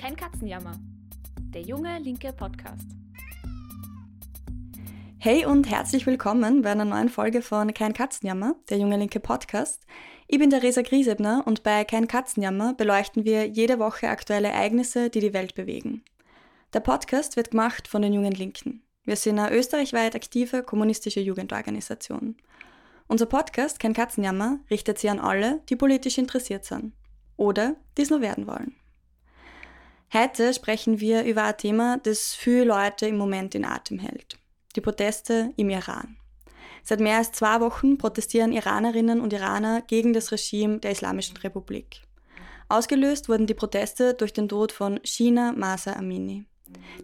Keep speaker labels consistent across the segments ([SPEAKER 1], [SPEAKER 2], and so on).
[SPEAKER 1] Kein Katzenjammer. Der junge linke Podcast.
[SPEAKER 2] Hey und herzlich willkommen bei einer neuen Folge von Kein Katzenjammer, der junge linke Podcast. Ich bin Theresa Griesebner und bei Kein Katzenjammer beleuchten wir jede Woche aktuelle Ereignisse, die die Welt bewegen. Der Podcast wird gemacht von den Jungen Linken. Wir sind eine österreichweit aktive kommunistische Jugendorganisation. Unser Podcast Kein Katzenjammer richtet sich an alle, die politisch interessiert sind oder dies nur werden wollen. Heute sprechen wir über ein Thema, das viele Leute im Moment in Atem hält. Die Proteste im Iran. Seit mehr als zwei Wochen protestieren Iranerinnen und Iraner gegen das Regime der Islamischen Republik. Ausgelöst wurden die Proteste durch den Tod von Shina Masa Amini.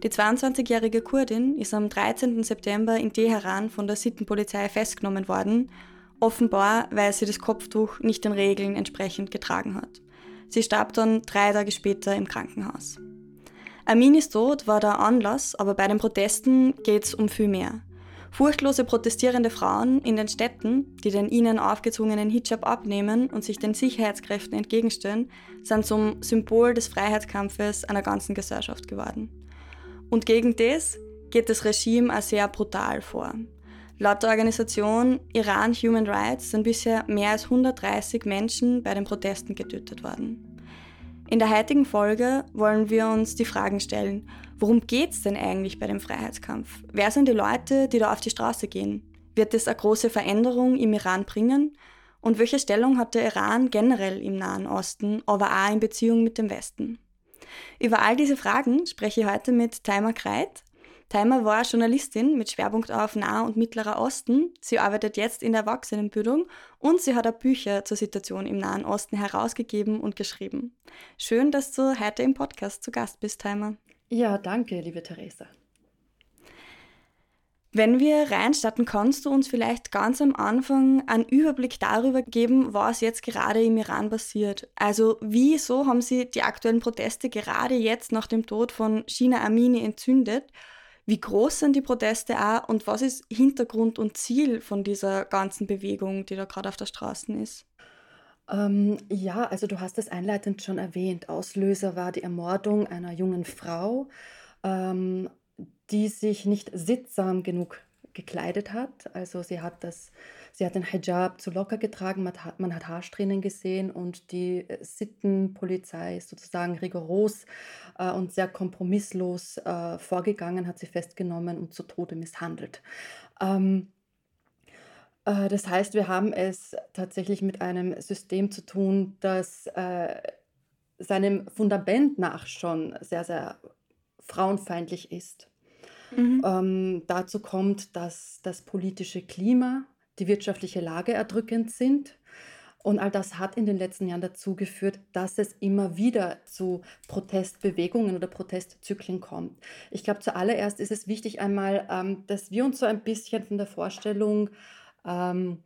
[SPEAKER 2] Die 22-jährige Kurdin ist am 13. September in Teheran von der Sittenpolizei festgenommen worden, offenbar weil sie das Kopftuch nicht den Regeln entsprechend getragen hat. Sie starb dann drei Tage später im Krankenhaus. Aminis Tod war der Anlass, aber bei den Protesten geht es um viel mehr. Furchtlose protestierende Frauen in den Städten, die den ihnen aufgezwungenen Hijab abnehmen und sich den Sicherheitskräften entgegenstellen, sind zum Symbol des Freiheitskampfes einer ganzen Gesellschaft geworden. Und gegen das geht das Regime auch sehr brutal vor. Laut der Organisation Iran Human Rights sind bisher mehr als 130 Menschen bei den Protesten getötet worden. In der heutigen Folge wollen wir uns die Fragen stellen, worum geht es denn eigentlich bei dem Freiheitskampf? Wer sind die Leute, die da auf die Straße gehen? Wird es eine große Veränderung im Iran bringen? Und welche Stellung hat der Iran generell im Nahen Osten, aber auch in Beziehung mit dem Westen? Über all diese Fragen spreche ich heute mit Taima Kreit. Taimer war Journalistin mit Schwerpunkt auf Nah- und Mittlerer Osten. Sie arbeitet jetzt in der Erwachsenenbildung und sie hat auch Bücher zur Situation im Nahen Osten herausgegeben und geschrieben. Schön, dass du heute im Podcast zu Gast bist, Taimer.
[SPEAKER 3] Ja, danke, liebe Theresa.
[SPEAKER 2] Wenn wir reinstarten, kannst du uns vielleicht ganz am Anfang einen Überblick darüber geben, was jetzt gerade im Iran passiert? Also wieso haben sie die aktuellen Proteste gerade jetzt nach dem Tod von Shina Amini entzündet? Wie groß sind die Proteste auch und was ist Hintergrund und Ziel von dieser ganzen Bewegung, die da gerade auf der Straße ist?
[SPEAKER 3] Ähm, ja, also du hast es einleitend schon erwähnt. Auslöser war die Ermordung einer jungen Frau, ähm, die sich nicht sittsam genug gekleidet hat. Also sie hat das Sie hat den Hijab zu locker getragen, man hat, man hat Haarsträhnen gesehen und die äh, Sittenpolizei ist sozusagen rigoros äh, und sehr kompromisslos äh, vorgegangen, hat sie festgenommen und zu Tode misshandelt. Ähm, äh, das heißt, wir haben es tatsächlich mit einem System zu tun, das seinem Fundament nach schon sehr, sehr frauenfeindlich ist. Mhm. Ähm, dazu kommt, dass das politische Klima die wirtschaftliche Lage erdrückend sind. Und all das hat in den letzten Jahren dazu geführt, dass es immer wieder zu Protestbewegungen oder Protestzyklen kommt. Ich glaube, zuallererst ist es wichtig einmal, ähm, dass wir uns so ein bisschen von der Vorstellung ähm,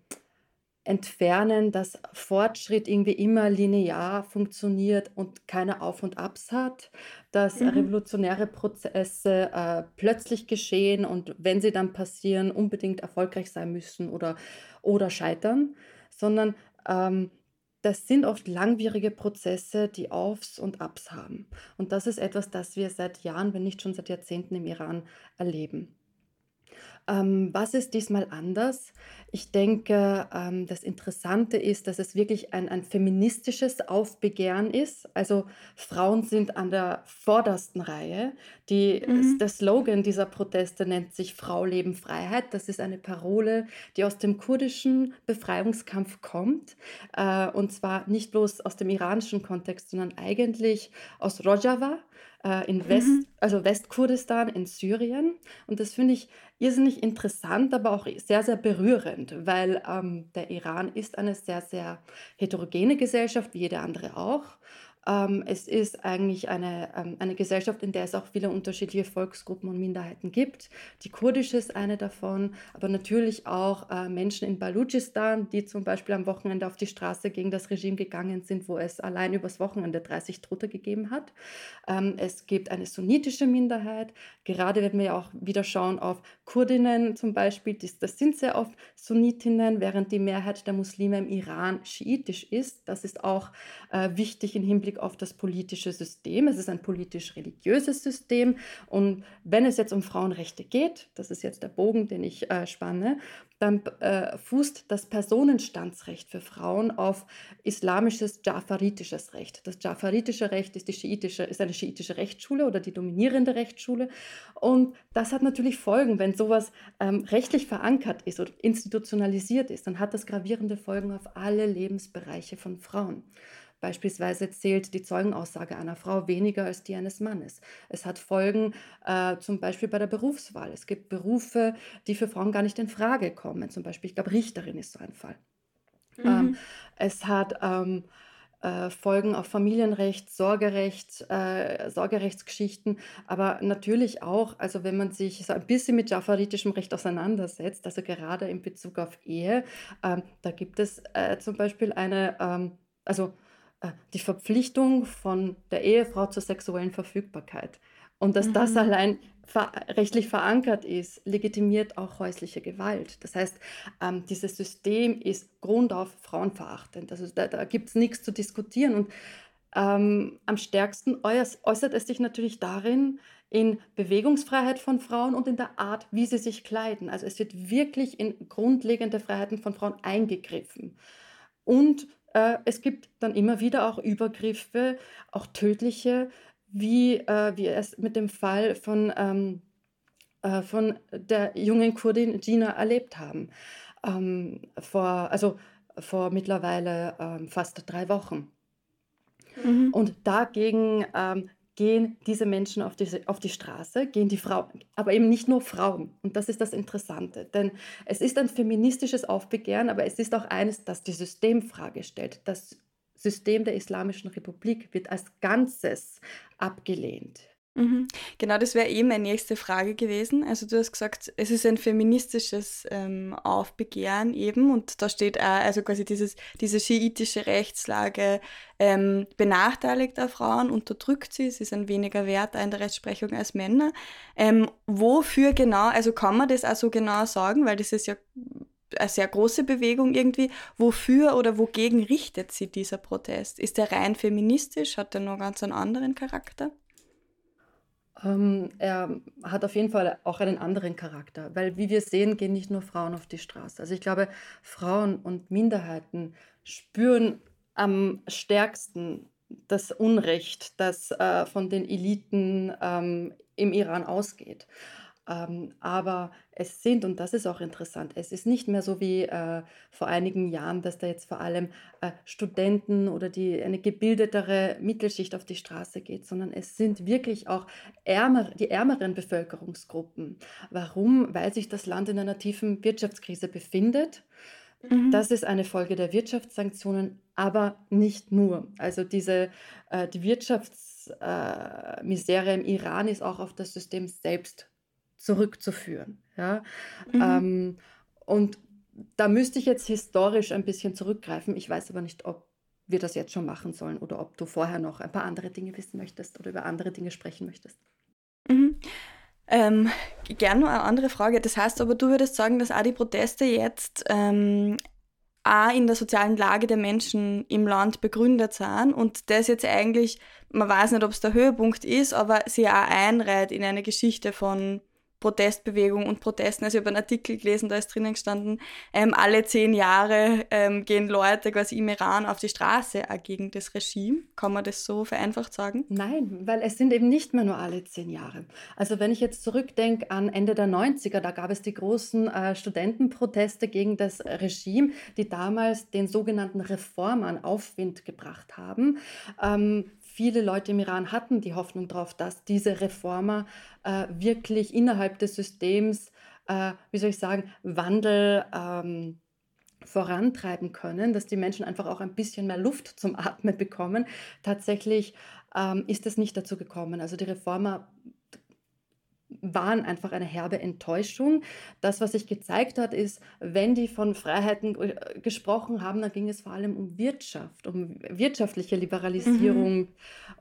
[SPEAKER 3] entfernen, dass Fortschritt irgendwie immer linear funktioniert und keine Auf und Abs hat, dass mhm. revolutionäre Prozesse äh, plötzlich geschehen und wenn sie dann passieren, unbedingt erfolgreich sein müssen oder, oder scheitern, sondern ähm, das sind oft langwierige Prozesse, die Aufs und Abs haben. Und das ist etwas, das wir seit Jahren, wenn nicht schon seit Jahrzehnten im Iran erleben. Ähm, was ist diesmal anders? Ich denke, ähm, das Interessante ist, dass es wirklich ein, ein feministisches Aufbegehren ist. Also Frauen sind an der vordersten Reihe. Die, mhm. Der Slogan dieser Proteste nennt sich Frau, Leben, Freiheit. Das ist eine Parole, die aus dem kurdischen Befreiungskampf kommt. Äh, und zwar nicht bloß aus dem iranischen Kontext, sondern eigentlich aus Rojava äh, in West, mhm. also Westkurdistan in Syrien. Und das finde ich irrsinnig interessant, aber auch sehr, sehr berührend, weil ähm, der Iran ist eine sehr, sehr heterogene Gesellschaft, wie jede andere auch. Ähm, es ist eigentlich eine, ähm, eine Gesellschaft, in der es auch viele unterschiedliche Volksgruppen und Minderheiten gibt. Die kurdische ist eine davon, aber natürlich auch äh, Menschen in Balutschistan, die zum Beispiel am Wochenende auf die Straße gegen das Regime gegangen sind, wo es allein übers Wochenende 30 Tote gegeben hat. Ähm, es gibt eine sunnitische Minderheit. Gerade werden wir ja auch wieder schauen auf Kurdinnen zum Beispiel. Das, das sind sehr oft Sunnitinnen, während die Mehrheit der Muslime im Iran schiitisch ist. Das ist auch äh, wichtig im Hinblick Hinblick auf das politische System. Es ist ein politisch-religiöses System. Und wenn es jetzt um Frauenrechte geht, das ist jetzt der Bogen, den ich äh, spanne, dann äh, fußt das Personenstandsrecht für Frauen auf islamisches Jafaritisches Recht. Das Jafaritische Recht ist, die schiitische, ist eine schiitische Rechtsschule oder die dominierende Rechtsschule. Und das hat natürlich Folgen, wenn sowas ähm, rechtlich verankert ist oder institutionalisiert ist, dann hat das gravierende Folgen auf alle Lebensbereiche von Frauen. Beispielsweise zählt die Zeugenaussage einer Frau weniger als die eines Mannes. Es hat Folgen äh, zum Beispiel bei der Berufswahl. Es gibt Berufe, die für Frauen gar nicht in Frage kommen. Zum Beispiel, ich glaube, Richterin ist so ein Fall. Mhm. Ähm, es hat ähm, äh, Folgen auf Familienrecht, Sorgerecht, äh, Sorgerechtsgeschichten, aber natürlich auch, also wenn man sich so ein bisschen mit jafaritischem Recht auseinandersetzt, also gerade in Bezug auf Ehe, ähm, da gibt es äh, zum Beispiel eine, ähm, also die Verpflichtung von der Ehefrau zur sexuellen Verfügbarkeit. Und dass mhm. das allein ver rechtlich verankert ist, legitimiert auch häusliche Gewalt. Das heißt, ähm, dieses System ist grundauf frauenverachtend. Also da, da gibt es nichts zu diskutieren. Und ähm, am stärksten äußert es sich natürlich darin, in Bewegungsfreiheit von Frauen und in der Art, wie sie sich kleiden. Also es wird wirklich in grundlegende Freiheiten von Frauen eingegriffen. Und äh, es gibt dann immer wieder auch Übergriffe, auch tödliche, wie äh, wir es mit dem Fall von, ähm, äh, von der jungen Kurdin Gina erlebt haben. Ähm, vor, also vor mittlerweile ähm, fast drei Wochen. Mhm. Und dagegen ähm, gehen diese Menschen auf die, auf die Straße, gehen die Frauen, aber eben nicht nur Frauen. Und das ist das Interessante, denn es ist ein feministisches Aufbegehren, aber es ist auch eines, das die Systemfrage stellt. Das System der Islamischen Republik wird als Ganzes abgelehnt.
[SPEAKER 2] Mhm. Genau, das wäre eh meine nächste Frage gewesen. Also du hast gesagt, es ist ein feministisches ähm, Aufbegehren eben und da steht auch, also quasi dieses, diese schiitische Rechtslage ähm, benachteiligt auch Frauen, unterdrückt sie, sie sind weniger wert in der Rechtsprechung als Männer. Ähm, wofür genau, also kann man das auch so genau sagen, weil das ist ja eine sehr große Bewegung irgendwie. Wofür oder wogegen richtet sich dieser Protest? Ist der rein feministisch? Hat er noch ganz einen anderen Charakter?
[SPEAKER 3] Ähm, er hat auf jeden Fall auch einen anderen Charakter, weil wie wir sehen, gehen nicht nur Frauen auf die Straße. Also ich glaube, Frauen und Minderheiten spüren am stärksten das Unrecht, das äh, von den Eliten ähm, im Iran ausgeht. Ähm, aber es sind, und das ist auch interessant, es ist nicht mehr so wie äh, vor einigen Jahren, dass da jetzt vor allem äh, Studenten oder die, eine gebildetere Mittelschicht auf die Straße geht, sondern es sind wirklich auch ärmer, die ärmeren Bevölkerungsgruppen. Warum? Weil sich das Land in einer tiefen Wirtschaftskrise befindet. Mhm. Das ist eine Folge der Wirtschaftssanktionen, aber nicht nur. Also diese, äh, die Wirtschaftsmisere im Iran ist auch auf das System selbst zurückzuführen. Ja? Mhm. Ähm, und da müsste ich jetzt historisch ein bisschen zurückgreifen. Ich weiß aber nicht, ob wir das jetzt schon machen sollen oder ob du vorher noch ein paar andere Dinge wissen möchtest oder über andere Dinge sprechen möchtest.
[SPEAKER 2] Mhm. Ähm, gerne noch eine andere Frage. Das heißt aber, du würdest sagen, dass auch die Proteste jetzt ähm, auch in der sozialen Lage der Menschen im Land begründet sind und das jetzt eigentlich, man weiß nicht, ob es der Höhepunkt ist, aber sie auch einreiht in eine Geschichte von Protestbewegung und Protesten. Also ich habe einen Artikel gelesen, da ist drinnen gestanden, ähm, alle zehn Jahre ähm, gehen Leute quasi im Iran auf die Straße äh, gegen das Regime. Kann man das so vereinfacht sagen?
[SPEAKER 3] Nein, weil es sind eben nicht mehr nur alle zehn Jahre. Also wenn ich jetzt zurückdenke an Ende der 90er, da gab es die großen äh, Studentenproteste gegen das Regime, die damals den sogenannten Reformern Aufwind gebracht haben. Ähm, viele Leute im Iran hatten die Hoffnung darauf, dass diese Reformer äh, wirklich innerhalb des Systems, äh, wie soll ich sagen, Wandel ähm, vorantreiben können, dass die Menschen einfach auch ein bisschen mehr Luft zum Atmen bekommen. Tatsächlich ähm, ist es nicht dazu gekommen. Also die Reformer waren einfach eine herbe Enttäuschung. Das, was sich gezeigt hat, ist, wenn die von Freiheiten gesprochen haben, dann ging es vor allem um Wirtschaft, um wirtschaftliche Liberalisierung mhm.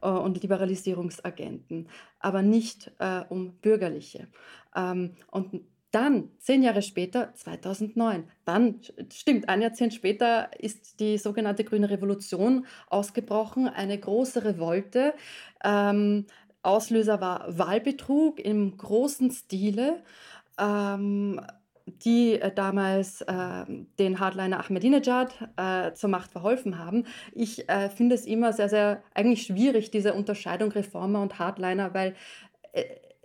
[SPEAKER 3] äh, und Liberalisierungsagenten, aber nicht äh, um bürgerliche. Ähm, und Dann, zehn Jahre später, 2009, dann, stimmt, ein Jahrzehnt später ist die sogenannte Grüne Revolution ausgebrochen, eine große Revolte. Ähm, Auslöser war Wahlbetrug im großen Stile. Ähm, die äh, damals äh, den Hardliner Ahmadinejad äh, zur Macht verholfen haben. Ich äh, finde es immer sehr, sehr eigentlich schwierig, diese Unterscheidung Reformer und Hardliner, weil äh,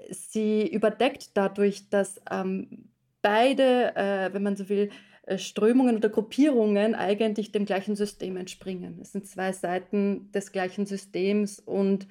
[SPEAKER 3] sie überdeckt dadurch, dass ähm, beide, äh, wenn man so will, Strömungen oder Gruppierungen eigentlich dem gleichen System entspringen. Es sind zwei Seiten des gleichen Systems und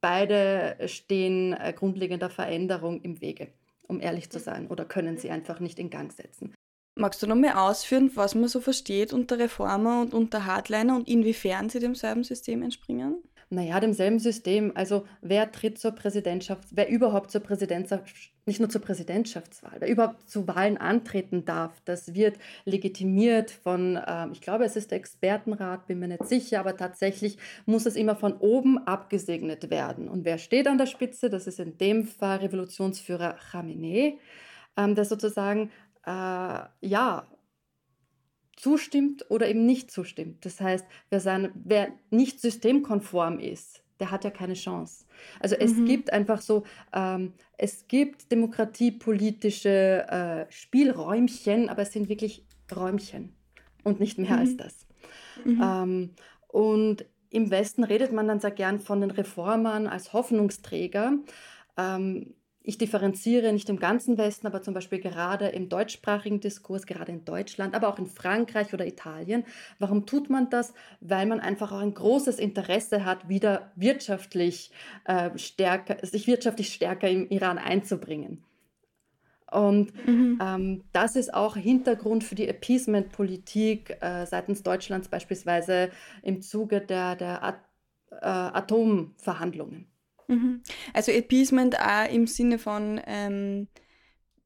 [SPEAKER 3] beide stehen grundlegender Veränderung im Wege um ehrlich zu sein, oder können sie einfach nicht in Gang setzen.
[SPEAKER 2] Magst du noch mehr ausführen, was man so versteht unter Reformer und unter Hardliner und inwiefern sie demselben System entspringen?
[SPEAKER 3] Naja, demselben System. Also wer tritt zur Präsidentschaft, wer überhaupt zur Präsidentschaft, nicht nur zur Präsidentschaftswahl, wer überhaupt zu Wahlen antreten darf, das wird legitimiert von, äh, ich glaube, es ist der Expertenrat, bin mir nicht sicher, aber tatsächlich muss es immer von oben abgesegnet werden. Und wer steht an der Spitze? Das ist in dem Fall Revolutionsführer Khamenei, ähm, der sozusagen, äh, ja, zustimmt oder eben nicht zustimmt. Das heißt, wer, sein, wer nicht systemkonform ist, der hat ja keine Chance. Also es mhm. gibt einfach so, ähm, es gibt demokratiepolitische äh, Spielräumchen, aber es sind wirklich Räumchen und nicht mehr mhm. als das. Mhm. Ähm, und im Westen redet man dann sehr gern von den Reformern als Hoffnungsträger. Ähm, ich differenziere nicht im ganzen Westen, aber zum Beispiel gerade im deutschsprachigen Diskurs, gerade in Deutschland, aber auch in Frankreich oder Italien. Warum tut man das? Weil man einfach auch ein großes Interesse hat, wieder wirtschaftlich äh, stärker, sich wirtschaftlich stärker im Iran einzubringen. Und mhm. ähm, das ist auch Hintergrund für die Appeasement-Politik äh, seitens Deutschlands beispielsweise im Zuge der, der At äh, Atomverhandlungen.
[SPEAKER 2] Mhm. Also Appeasement auch im Sinne von ähm,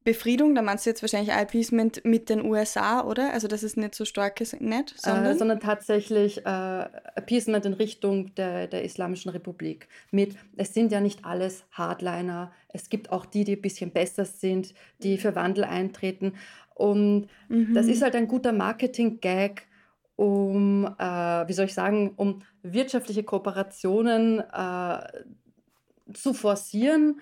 [SPEAKER 2] Befriedung, da meinst du jetzt wahrscheinlich auch Appeasement mit den USA, oder? Also das ist nicht so stark ist, nicht,
[SPEAKER 3] äh, sondern? Äh, sondern tatsächlich äh, Appeasement in Richtung der, der Islamischen Republik. Mit, es sind ja nicht alles Hardliner, es gibt auch die, die ein bisschen besser sind, die für Wandel eintreten. Und mhm. das ist halt ein guter Marketing-Gag, um, äh, wie soll ich sagen, um wirtschaftliche Kooperationen äh, zu forcieren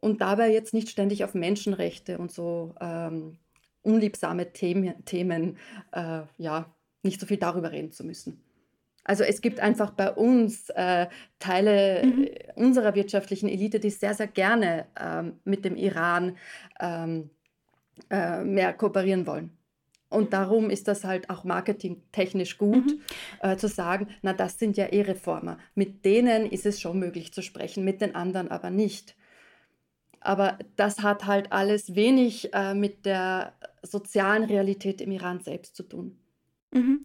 [SPEAKER 3] und dabei jetzt nicht ständig auf Menschenrechte und so ähm, unliebsame Themen, Themen äh, ja, nicht so viel darüber reden zu müssen. Also es gibt einfach bei uns äh, Teile mhm. unserer wirtschaftlichen Elite, die sehr, sehr gerne ähm, mit dem Iran ähm, äh, mehr kooperieren wollen. Und darum ist das halt auch marketingtechnisch gut, mhm. äh, zu sagen, na, das sind ja eh Reformer. Mit denen ist es schon möglich zu sprechen, mit den anderen aber nicht. Aber das hat halt alles wenig äh, mit der sozialen Realität im Iran selbst zu tun.
[SPEAKER 2] Mhm.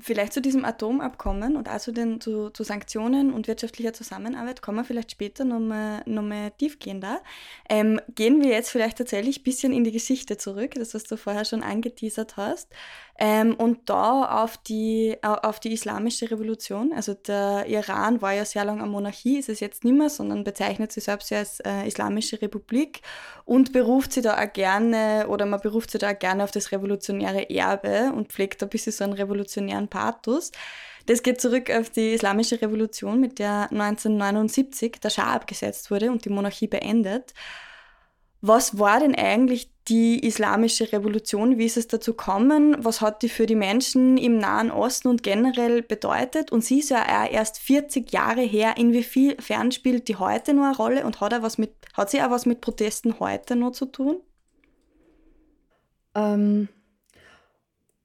[SPEAKER 2] Vielleicht zu diesem Atomabkommen und also den, zu, zu, Sanktionen und wirtschaftlicher Zusammenarbeit kommen wir vielleicht später nochmal noch mal tiefgehender. Ähm, gehen wir jetzt vielleicht tatsächlich ein bisschen in die Geschichte zurück, das was du vorher schon angeteasert hast. Ähm, und da auf die, auf die islamische Revolution. Also der Iran war ja sehr lange eine Monarchie, ist es jetzt nicht mehr, sondern bezeichnet sich selbst ja als äh, Islamische Republik und beruft sich da auch gerne, oder man beruft sich da auch gerne auf das revolutionäre Erbe und pflegt da ein bisschen so einen revolutionären Pathos. Das geht zurück auf die Islamische Revolution, mit der 1979 der Schah abgesetzt wurde und die Monarchie beendet. Was war denn eigentlich die islamische Revolution? Wie ist es dazu gekommen? Was hat die für die Menschen im Nahen Osten und generell bedeutet? Und sie ist ja auch erst 40 Jahre her. Inwiefern spielt die heute noch eine Rolle und hat, er was mit, hat sie auch was mit Protesten heute noch zu tun?
[SPEAKER 3] Ähm,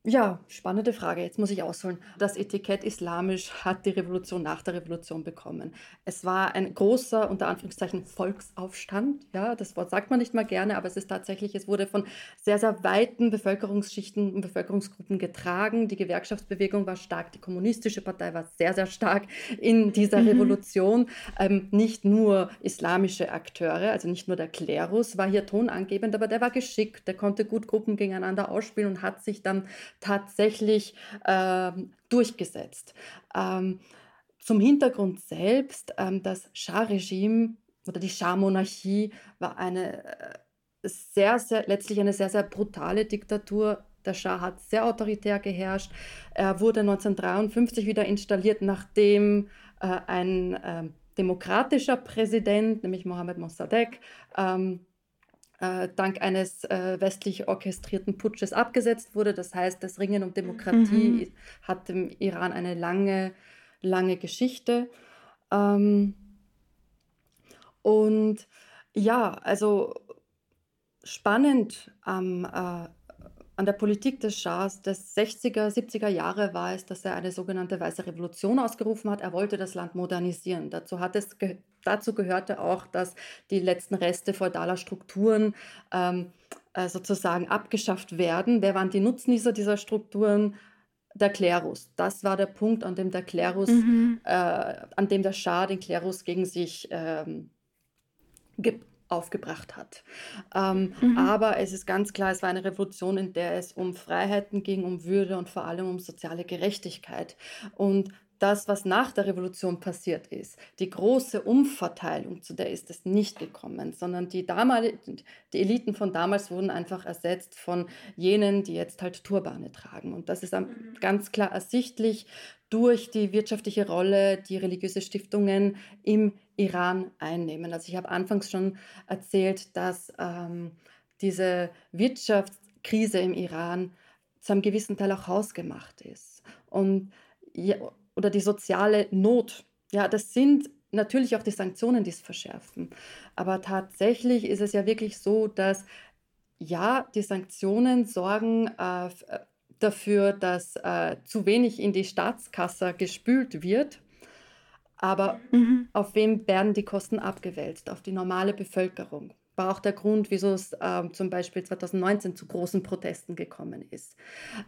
[SPEAKER 3] ja, spannende Frage. Jetzt muss ich ausholen. Das Etikett islamisch hat die Revolution nach der Revolution bekommen. Es war ein großer, unter Anführungszeichen, Volksaufstand. Ja, das Wort sagt man nicht mal gerne, aber es ist tatsächlich, es wurde von sehr, sehr weiten Bevölkerungsschichten und Bevölkerungsgruppen getragen. Die Gewerkschaftsbewegung war stark, die kommunistische Partei war sehr, sehr stark in dieser mhm. Revolution. Ähm, nicht nur islamische Akteure, also nicht nur der Klerus war hier tonangebend, aber der war geschickt, der konnte gut Gruppen gegeneinander ausspielen und hat sich dann tatsächlich ähm, durchgesetzt. Ähm, zum Hintergrund selbst, ähm, das Schah-Regime oder die Schah-Monarchie war eine äh, sehr, sehr, letztlich eine sehr, sehr brutale Diktatur. Der Schah hat sehr autoritär geherrscht. Er wurde 1953 wieder installiert, nachdem äh, ein äh, demokratischer Präsident, nämlich Mohammed Mossadegh, ähm, äh, dank eines äh, westlich orchestrierten Putsches abgesetzt wurde. Das heißt, das Ringen um Demokratie mhm. hat im Iran eine lange, lange Geschichte. Ähm, und ja, also spannend am, äh, an der Politik des Schahs des 60er, 70er Jahre war es, dass er eine sogenannte Weiße Revolution ausgerufen hat. Er wollte das Land modernisieren. Dazu, hat es ge dazu gehörte auch, dass die letzten Reste feudaler Strukturen ähm, äh, sozusagen abgeschafft werden. Wer waren die Nutznießer dieser Strukturen? Der Klerus. Das war der Punkt, an dem der Klerus, mhm. äh, an dem der Schah den Klerus gegen sich ähm, aufgebracht hat. Ähm, mhm. Aber es ist ganz klar, es war eine Revolution, in der es um Freiheiten ging, um Würde und vor allem um soziale Gerechtigkeit. Und das, was nach der Revolution passiert ist, die große Umverteilung, zu der ist es nicht gekommen, sondern die, damalige, die Eliten von damals wurden einfach ersetzt von jenen, die jetzt halt Turbane tragen. Und das ist mhm. ganz klar ersichtlich durch die wirtschaftliche Rolle, die religiöse Stiftungen im Iran einnehmen. Also ich habe anfangs schon erzählt, dass ähm, diese Wirtschaftskrise im Iran zu einem gewissen Teil auch hausgemacht ist. Und ja, oder die soziale Not. Ja, das sind natürlich auch die Sanktionen, die es verschärfen. Aber tatsächlich ist es ja wirklich so, dass ja, die Sanktionen sorgen äh, äh dafür, dass äh, zu wenig in die Staatskasse gespült wird. Aber mhm. auf wem werden die Kosten abgewälzt? Auf die normale Bevölkerung. War auch der Grund, wieso es äh, zum Beispiel 2019 zu großen Protesten gekommen ist.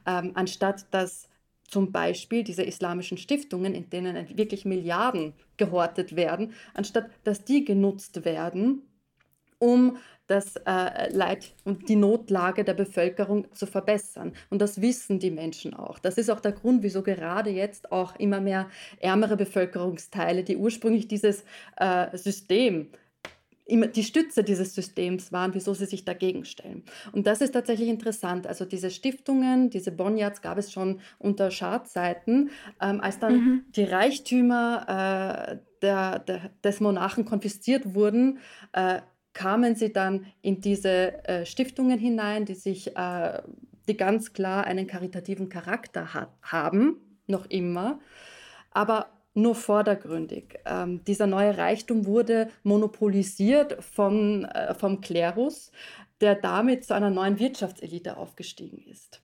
[SPEAKER 3] Ähm, anstatt dass zum Beispiel diese islamischen Stiftungen, in denen wirklich Milliarden gehortet werden, anstatt dass die genutzt werden, um das äh, Leid und die Notlage der Bevölkerung zu verbessern. Und das wissen die Menschen auch. Das ist auch der Grund, wieso gerade jetzt auch immer mehr ärmere Bevölkerungsteile, die ursprünglich dieses äh, System immer die Stütze dieses Systems waren, wieso sie sich dagegen stellen. Und das ist tatsächlich interessant. Also diese Stiftungen, diese Bonjats gab es schon unter Schadzeiten, ähm, als dann mhm. die Reichtümer äh, der, der, des Monarchen konfisziert wurden, äh, kamen sie dann in diese äh, Stiftungen hinein, die sich, äh, die ganz klar einen karitativen Charakter hat, haben, noch immer, aber nur vordergründig. Ähm, dieser neue Reichtum wurde monopolisiert von, äh, vom Klerus, der damit zu einer neuen Wirtschaftselite aufgestiegen ist.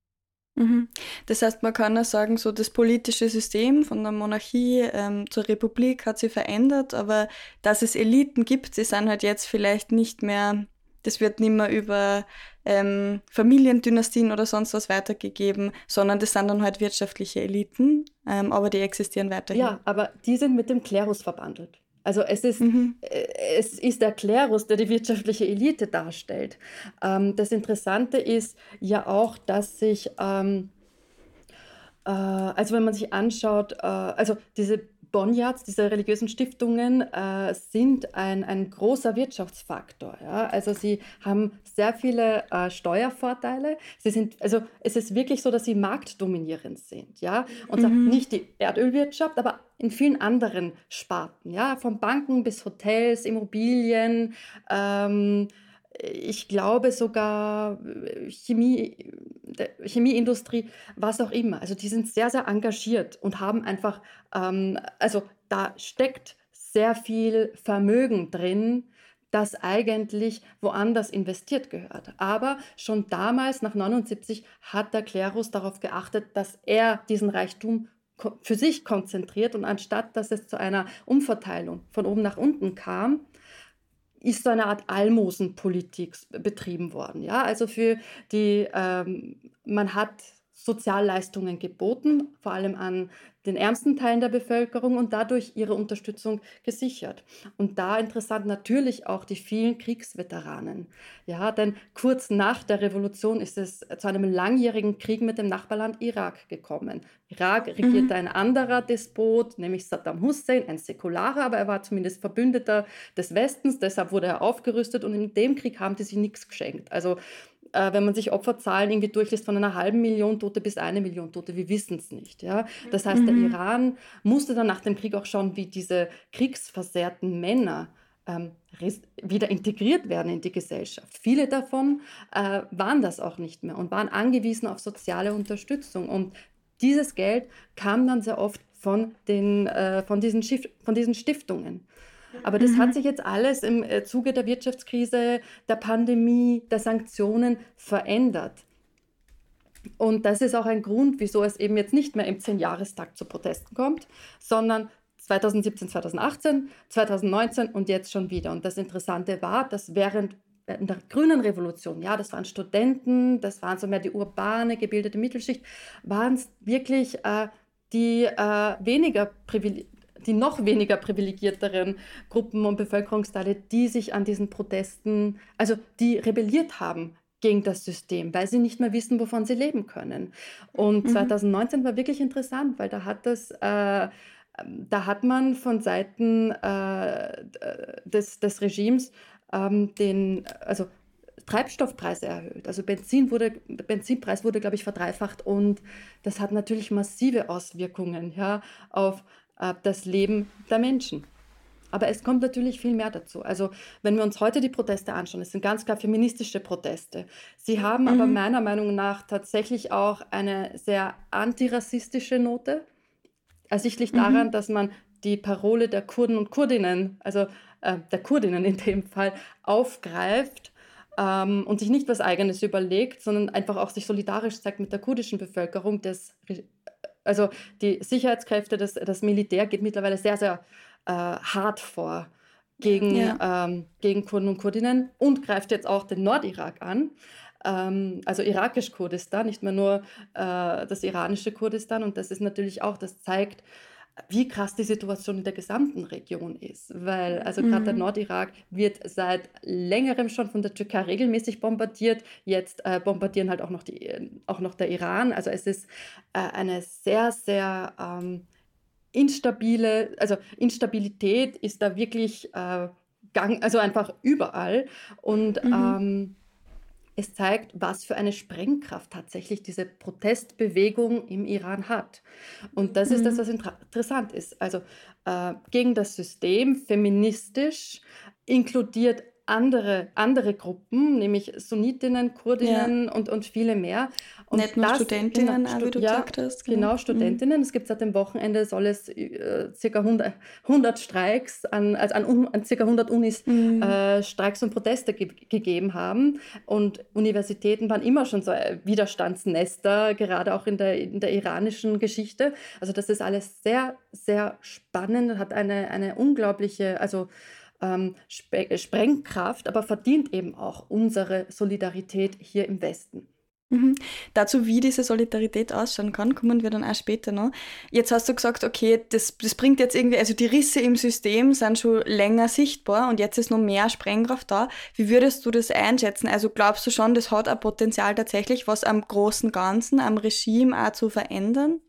[SPEAKER 2] Mhm. Das heißt, man kann ja sagen, so das politische System von der Monarchie ähm, zur Republik hat sich verändert, aber dass es Eliten gibt, die sind halt jetzt vielleicht nicht mehr, das wird nicht mehr über ähm, Familiendynastien oder sonst was weitergegeben, sondern das sind dann halt wirtschaftliche Eliten, ähm, aber die existieren weiterhin.
[SPEAKER 3] Ja, aber die sind mit dem Klerus verbandelt. Also es ist, mhm. Äh, es ist der Klerus, der die wirtschaftliche Elite darstellt. Ähm, das Interessante ist ja auch, dass sich, ähm, äh, also wenn man sich anschaut, äh, also diese Bonjats, diese religiösen Stiftungen, äh, sind ein, ein großer Wirtschaftsfaktor. Ja? Also sie haben sehr viele äh, Steuervorteile. Sie sind, also es ist wirklich so, dass sie marktdominierend sind. Ja? Und mhm. nicht die Erdölwirtschaft, aber in vielen anderen Sparten. Ja? Von Banken bis Hotels, Immobilien. Ähm, ich glaube sogar äh, Chemie, Chemieindustrie, was auch immer. Also die sind sehr, sehr engagiert und haben einfach, ähm, also da steckt sehr viel Vermögen drin, das eigentlich woanders investiert gehört. Aber schon damals, nach 79, hat der Klerus darauf geachtet, dass er diesen Reichtum für sich konzentriert und anstatt dass es zu einer Umverteilung von oben nach unten kam, ist so eine Art Almosenpolitik betrieben worden. Ja? Also für die, ähm, man hat Sozialleistungen geboten, vor allem an den ärmsten Teilen der Bevölkerung und dadurch ihre Unterstützung gesichert. Und da interessant natürlich auch die vielen Kriegsveteranen. Ja, denn kurz nach der Revolution ist es zu einem langjährigen Krieg mit dem Nachbarland Irak gekommen. Irak regierte mhm. ein anderer Despot, nämlich Saddam Hussein, ein säkularer, aber er war zumindest Verbündeter des Westens, deshalb wurde er aufgerüstet und in dem Krieg haben die sich nichts geschenkt. Also wenn man sich Opferzahlen irgendwie durchlässt von einer halben Million Tote bis eine Million Tote, wir wissen es nicht. Ja? Das heißt, mhm. der Iran musste dann nach dem Krieg auch schauen, wie diese kriegsversehrten Männer ähm, wieder integriert werden in die Gesellschaft. Viele davon äh, waren das auch nicht mehr und waren angewiesen auf soziale Unterstützung. Und dieses Geld kam dann sehr oft von, den, äh, von, diesen, Schiff, von diesen Stiftungen. Aber das mhm. hat sich jetzt alles im äh, Zuge der Wirtschaftskrise, der Pandemie, der Sanktionen verändert. Und das ist auch ein Grund, wieso es eben jetzt nicht mehr im Zehnjahrestag zu Protesten kommt, sondern 2017, 2018, 2019 und jetzt schon wieder. Und das Interessante war, dass während der grünen Revolution, ja, das waren Studenten, das waren so mehr die urbane, gebildete Mittelschicht, waren es wirklich äh, die äh, weniger privilegierten die noch weniger privilegierteren Gruppen und Bevölkerungsteile, die sich an diesen Protesten, also die rebelliert haben gegen das System, weil sie nicht mehr wissen, wovon sie leben können. Und mhm. 2019 war wirklich interessant, weil da hat das, äh, da hat man von Seiten äh, des, des Regimes ähm, den, also Treibstoffpreise erhöht. Also Benzin wurde, Benzinpreis wurde, glaube ich, verdreifacht und das hat natürlich massive Auswirkungen ja, auf das Leben der Menschen. Aber es kommt natürlich viel mehr dazu. Also wenn wir uns heute die Proteste anschauen, es sind ganz klar feministische Proteste. Sie haben mhm. aber meiner Meinung nach tatsächlich auch eine sehr antirassistische Note. Ersichtlich mhm. daran, dass man die Parole der Kurden und Kurdinnen, also äh, der Kurdinnen in dem Fall, aufgreift ähm, und sich nicht was Eigenes überlegt, sondern einfach auch sich solidarisch zeigt mit der kurdischen Bevölkerung des also die Sicherheitskräfte, das, das Militär geht mittlerweile sehr, sehr äh, hart vor gegen, ja. ähm, gegen Kurden und Kurdinnen und greift jetzt auch den Nordirak an. Ähm, also irakisch Kurdistan, nicht mehr nur äh, das iranische Kurdistan. Und das ist natürlich auch, das zeigt, wie krass die Situation in der gesamten Region ist. Weil, also gerade mhm. der Nordirak wird seit längerem schon von der Türkei regelmäßig bombardiert. Jetzt äh, bombardieren halt auch noch, die, auch noch der Iran. Also es ist äh, eine sehr, sehr ähm, instabile, also Instabilität ist da wirklich äh, gang, also einfach überall. Und mhm. ähm, es zeigt, was für eine Sprengkraft tatsächlich diese Protestbewegung im Iran hat. Und das mhm. ist das, mhm. was interessant ist. Also äh, gegen das System, feministisch, inkludiert andere, andere Gruppen, nämlich Sunnitinnen, Kurdinnen ja. und, und viele mehr. Und
[SPEAKER 2] Nicht nur das, Studentinnen, genau, wie du ja, gesagt hast.
[SPEAKER 3] Genau, genau Studentinnen. Mhm. Es gibt seit dem Wochenende, soll es äh, ca. 100, 100 Streiks an, also an, an ca. 100 Unis mhm. äh, Streiks und Proteste ge gegeben haben. Und Universitäten waren immer schon so Widerstandsnester, gerade auch in der, in der iranischen Geschichte. Also das ist alles sehr, sehr spannend und hat eine, eine unglaubliche, also ähm, Sprengkraft, aber verdient eben auch unsere Solidarität hier im Westen.
[SPEAKER 2] Mhm. Dazu, wie diese Solidarität ausschauen kann, kommen wir dann auch später noch. Jetzt hast du gesagt, okay, das, das bringt jetzt irgendwie, also die Risse im System sind schon länger sichtbar und jetzt ist noch mehr Sprengkraft da. Wie würdest du das einschätzen? Also glaubst du schon, das hat ein Potenzial tatsächlich, was am großen Ganzen, am Regime auch zu verändern?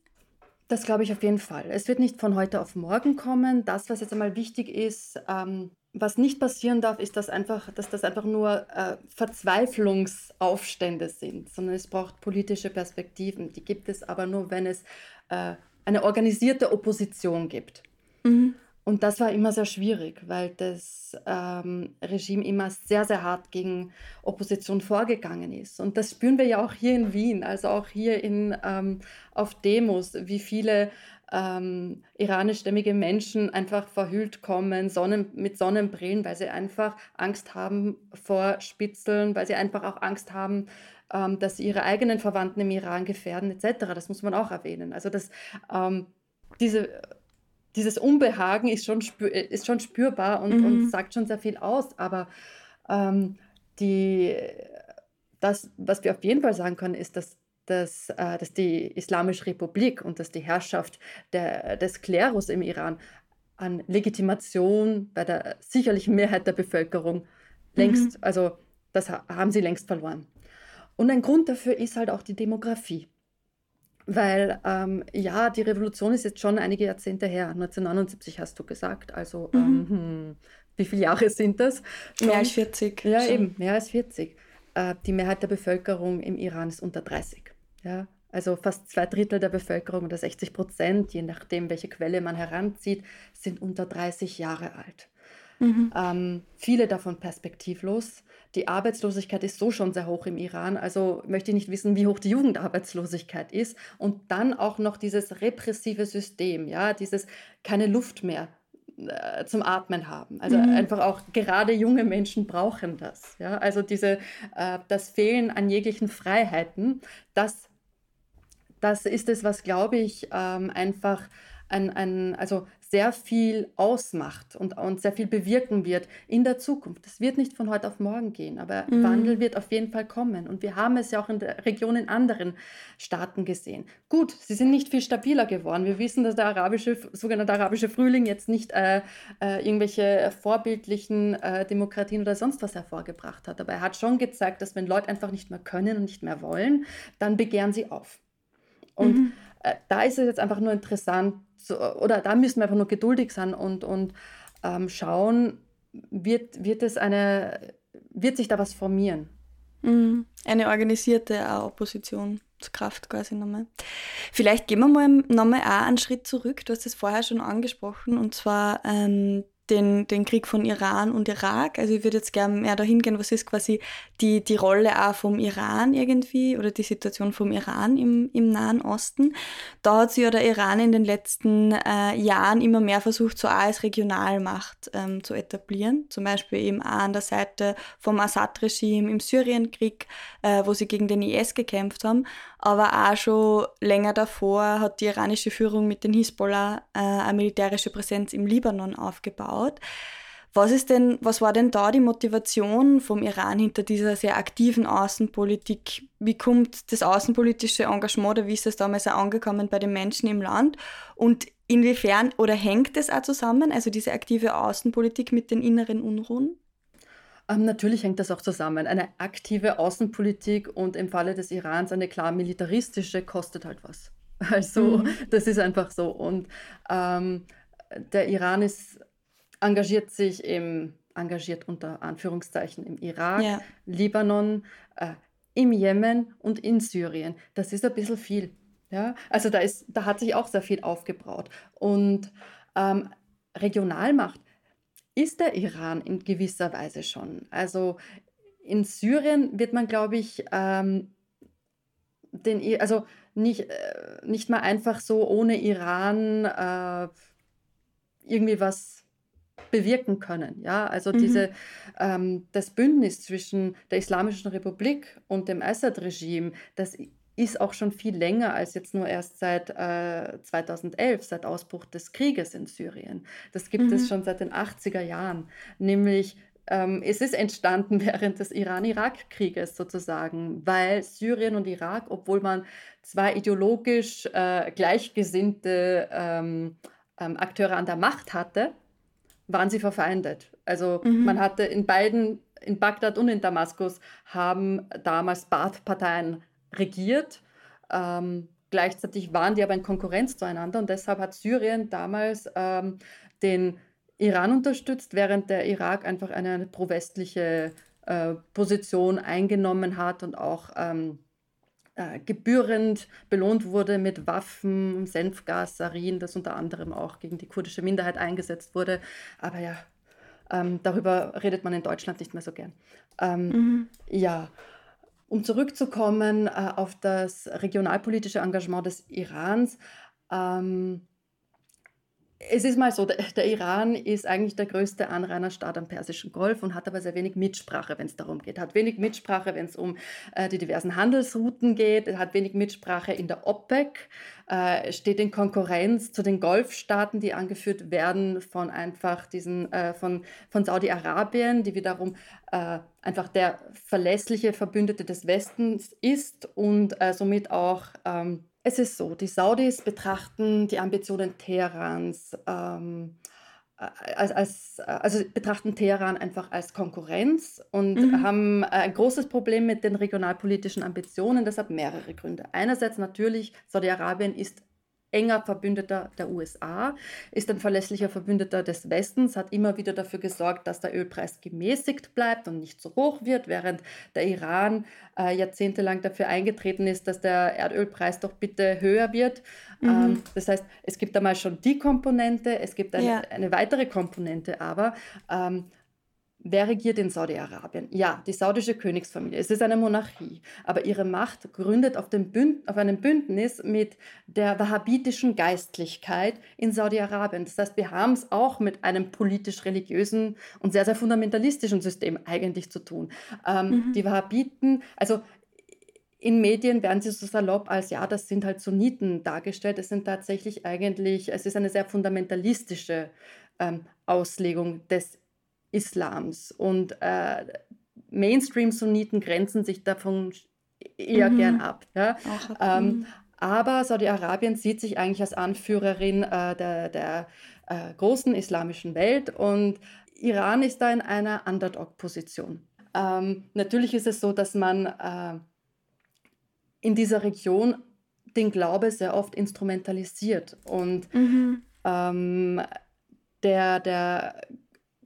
[SPEAKER 3] Das glaube ich auf jeden Fall. Es wird nicht von heute auf morgen kommen. Das, was jetzt einmal wichtig ist, ähm, was nicht passieren darf, ist, dass, einfach, dass das einfach nur äh, Verzweiflungsaufstände sind, sondern es braucht politische Perspektiven. Die gibt es aber nur, wenn es äh, eine organisierte Opposition gibt. Mhm. Und das war immer sehr schwierig, weil das ähm, Regime immer sehr, sehr hart gegen Opposition vorgegangen ist. Und das spüren wir ja auch hier in Wien, also auch hier in, ähm, auf Demos, wie viele ähm, iranischstämmige Menschen einfach verhüllt kommen Sonnen, mit Sonnenbrillen, weil sie einfach Angst haben vor Spitzeln, weil sie einfach auch Angst haben, ähm, dass sie ihre eigenen Verwandten im Iran gefährden, etc. Das muss man auch erwähnen. Also das, ähm, diese dieses Unbehagen ist schon, spür, ist schon spürbar und, mhm. und sagt schon sehr viel aus. Aber ähm, die, das, was wir auf jeden Fall sagen können, ist, dass dass, äh, dass die Islamische Republik und dass die Herrschaft der, des Klerus im Iran an Legitimation bei der sicherlichen Mehrheit der Bevölkerung längst, mhm. also das haben sie längst verloren. Und ein Grund dafür ist halt auch die Demografie. Weil ähm, ja, die Revolution ist jetzt schon einige Jahrzehnte her. 1979 hast du gesagt. Also mhm. ähm, hm, wie viele Jahre sind das?
[SPEAKER 2] Mehr als 40.
[SPEAKER 3] Ja, schon. eben, mehr als 40. Äh, die Mehrheit der Bevölkerung im Iran ist unter 30. Ja? Also fast zwei Drittel der Bevölkerung oder 60 Prozent, je nachdem, welche Quelle man heranzieht, sind unter 30 Jahre alt. Mhm. Ähm, viele davon perspektivlos. Die Arbeitslosigkeit ist so schon sehr hoch im Iran. Also möchte ich nicht wissen, wie hoch die Jugendarbeitslosigkeit ist. Und dann auch noch dieses repressive System, ja, dieses keine Luft mehr äh, zum Atmen haben. Also mhm. einfach auch gerade junge Menschen brauchen das. Ja? Also diese, äh, das Fehlen an jeglichen Freiheiten, das, das ist es, was, glaube ich, ähm, einfach ein, ein, also sehr viel ausmacht und, und sehr viel bewirken wird in der Zukunft. Das wird nicht von heute auf morgen gehen, aber mhm. Wandel wird auf jeden Fall kommen. Und wir haben es ja auch in der Region in anderen Staaten gesehen. Gut, sie sind nicht viel stabiler geworden. Wir wissen, dass der arabische, sogenannte arabische Frühling jetzt nicht äh, äh, irgendwelche vorbildlichen äh, Demokratien oder sonst was hervorgebracht hat. Aber er hat schon gezeigt, dass wenn Leute einfach nicht mehr können und nicht mehr wollen, dann begehren sie auf. Und mhm. Äh, da ist es jetzt einfach nur interessant, oder da müssen wir einfach nur geduldig sein und, und ähm, schauen, wird, wird es eine, wird sich da was formieren?
[SPEAKER 2] Mhm. Eine organisierte Oppositionskraft quasi nochmal. Vielleicht gehen wir mal nochmal auch einen Schritt zurück. Du hast es vorher schon angesprochen und zwar ähm, den, den Krieg von Iran und Irak. Also ich würde jetzt gerne mehr dahin gehen, was ist quasi die, die Rolle auch vom Iran irgendwie oder die Situation vom Iran im, im Nahen Osten. Da hat sich ja der Iran in den letzten äh, Jahren immer mehr versucht, so auch als Regionalmacht ähm, zu etablieren. Zum Beispiel eben auch an der Seite vom Assad-Regime im Syrienkrieg, äh, wo sie gegen den IS gekämpft haben. Aber auch schon länger davor hat die iranische Führung mit den Hisbollah äh, eine militärische Präsenz im Libanon aufgebaut. Was ist denn, was war denn da die Motivation vom Iran hinter dieser sehr aktiven Außenpolitik? Wie kommt das außenpolitische Engagement oder wie ist das damals auch angekommen bei den Menschen im Land? Und inwiefern oder hängt das auch zusammen, also diese aktive Außenpolitik mit den inneren Unruhen?
[SPEAKER 3] Ähm, natürlich hängt das auch zusammen. Eine aktive Außenpolitik und im Falle des Irans eine klar militaristische kostet halt was. Also mhm. das ist einfach so. Und ähm, der Iran ist, engagiert sich im, engagiert unter Anführungszeichen im Irak, ja. Libanon, äh, im Jemen und in Syrien. Das ist ein bisschen viel. Ja? Also da, ist, da hat sich auch sehr viel aufgebraut. Und ähm, Regionalmacht ist der Iran in gewisser Weise schon. Also in Syrien wird man, glaube ich, ähm, den, also nicht, äh, nicht mal einfach so ohne Iran äh, irgendwie was bewirken können. Ja, also mhm. diese, ähm, das Bündnis zwischen der Islamischen Republik und dem Assad-Regime, das ist auch schon viel länger als jetzt nur erst seit äh, 2011, seit Ausbruch des Krieges in Syrien. Das gibt mhm. es schon seit den 80er Jahren. Nämlich ähm, es ist entstanden während des Iran-Irak-Krieges sozusagen, weil Syrien und Irak, obwohl man zwei ideologisch äh, gleichgesinnte ähm, ähm, Akteure an der Macht hatte, waren sie verfeindet. Also mhm. man hatte in beiden, in Bagdad und in Damaskus, haben damals Baath-Parteien regiert. Ähm, gleichzeitig waren die aber in Konkurrenz zueinander und deshalb hat Syrien damals ähm, den Iran unterstützt, während der Irak einfach eine, eine pro-westliche äh, Position eingenommen hat und auch ähm, äh, gebührend belohnt wurde mit Waffen, Senfgas, Sarin, das unter anderem auch gegen die kurdische Minderheit eingesetzt wurde. Aber ja, ähm, darüber redet man in Deutschland nicht mehr so gern. Ähm, mhm. Ja, um zurückzukommen äh, auf das regionalpolitische Engagement des Irans. Ähm, es ist mal so, der, Iran ist eigentlich der größte Anrainerstaat am Persischen Golf und hat aber sehr wenig Mitsprache, wenn es darum geht. Hat wenig Mitsprache, wenn es um äh, die diversen Handelsrouten geht. Hat wenig Mitsprache in der OPEC. Äh, steht in Konkurrenz zu den Golfstaaten, die angeführt werden von einfach diesen äh, von, von Saudi-Arabien, die wiederum äh, einfach der verlässliche Verbündete des Westens ist und äh, somit auch ähm, es ist so, die Saudis betrachten die Ambitionen Teherans ähm, als, als, also betrachten Teheran einfach als Konkurrenz und mhm. haben ein großes Problem mit den regionalpolitischen Ambitionen. Das hat mehrere Gründe. Einerseits natürlich, Saudi-Arabien ist enger Verbündeter der USA, ist ein verlässlicher Verbündeter des Westens, hat immer wieder dafür gesorgt, dass der Ölpreis gemäßigt bleibt und nicht so hoch wird, während der Iran äh, jahrzehntelang dafür eingetreten ist, dass der Erdölpreis doch bitte höher wird. Mhm. Ähm, das heißt, es gibt einmal schon die Komponente, es gibt eine, ja. eine weitere Komponente aber, ähm, Wer regiert in Saudi-Arabien? Ja, die saudische Königsfamilie. Es ist eine Monarchie, aber ihre Macht gründet auf, Bünd auf einem Bündnis mit der wahhabitischen Geistlichkeit in Saudi-Arabien. Das heißt, wir haben es auch mit einem politisch-religiösen und sehr, sehr fundamentalistischen System eigentlich zu tun. Ähm, mhm. Die Wahhabiten, also in Medien werden sie so salopp als, ja, das sind halt Sunniten dargestellt. Es sind tatsächlich eigentlich, es ist eine sehr fundamentalistische ähm, Auslegung des Islams. Und äh, Mainstream-Sunniten grenzen sich davon eher mhm. gern ab. Ja? Ähm, mhm. aber Saudi-Arabien sieht sich eigentlich als Anführerin äh, der, der äh, großen islamischen Welt und Iran ist da in einer Underdog-Position. Ähm, natürlich ist es so, dass man äh, in dieser Region den Glaube sehr oft instrumentalisiert und mhm. ähm, der, der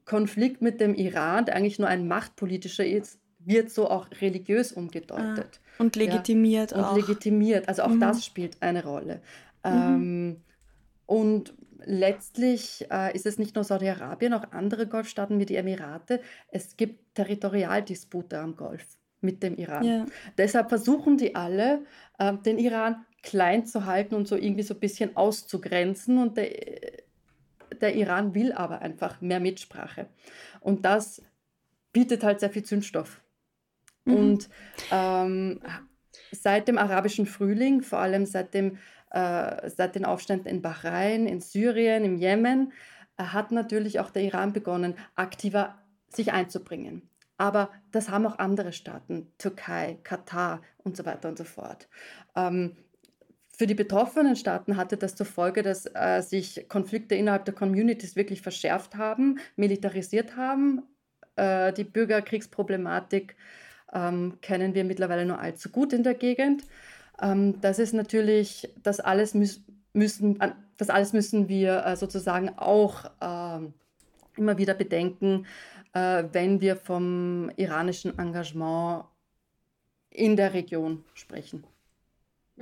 [SPEAKER 3] Konflikt mit dem Iran, der eigentlich nur ein machtpolitischer ist, wird so auch religiös umgedeutet.
[SPEAKER 2] Ah, und legitimiert
[SPEAKER 3] ja,
[SPEAKER 2] auch.
[SPEAKER 3] Und legitimiert. Also auch mhm. das spielt eine Rolle. Mhm. Ähm, und letztlich äh, ist es nicht nur Saudi-Arabien, auch andere Golfstaaten wie die Emirate. Es gibt Territorialdispute am Golf mit dem Iran. Ja. Deshalb versuchen die alle, äh, den Iran klein zu halten und so irgendwie so ein bisschen auszugrenzen. Und der der Iran will aber einfach mehr Mitsprache. Und das bietet halt sehr viel Zündstoff. Mhm. Und ähm, seit dem arabischen Frühling, vor allem seit, dem, äh, seit den Aufständen in Bahrain, in Syrien, im Jemen, äh, hat natürlich auch der Iran begonnen, aktiver sich einzubringen. Aber das haben auch andere Staaten, Türkei, Katar und so weiter und so fort. Ähm, für die betroffenen Staaten hatte das zur Folge, dass äh, sich Konflikte innerhalb der Communities wirklich verschärft haben, militarisiert haben. Äh, die Bürgerkriegsproblematik ähm, kennen wir mittlerweile nur allzu gut in der Gegend. Ähm, das ist natürlich, das alles müß, müssen, das alles müssen wir äh, sozusagen auch ähm, immer wieder bedenken, äh, wenn wir vom iranischen Engagement in der Region sprechen.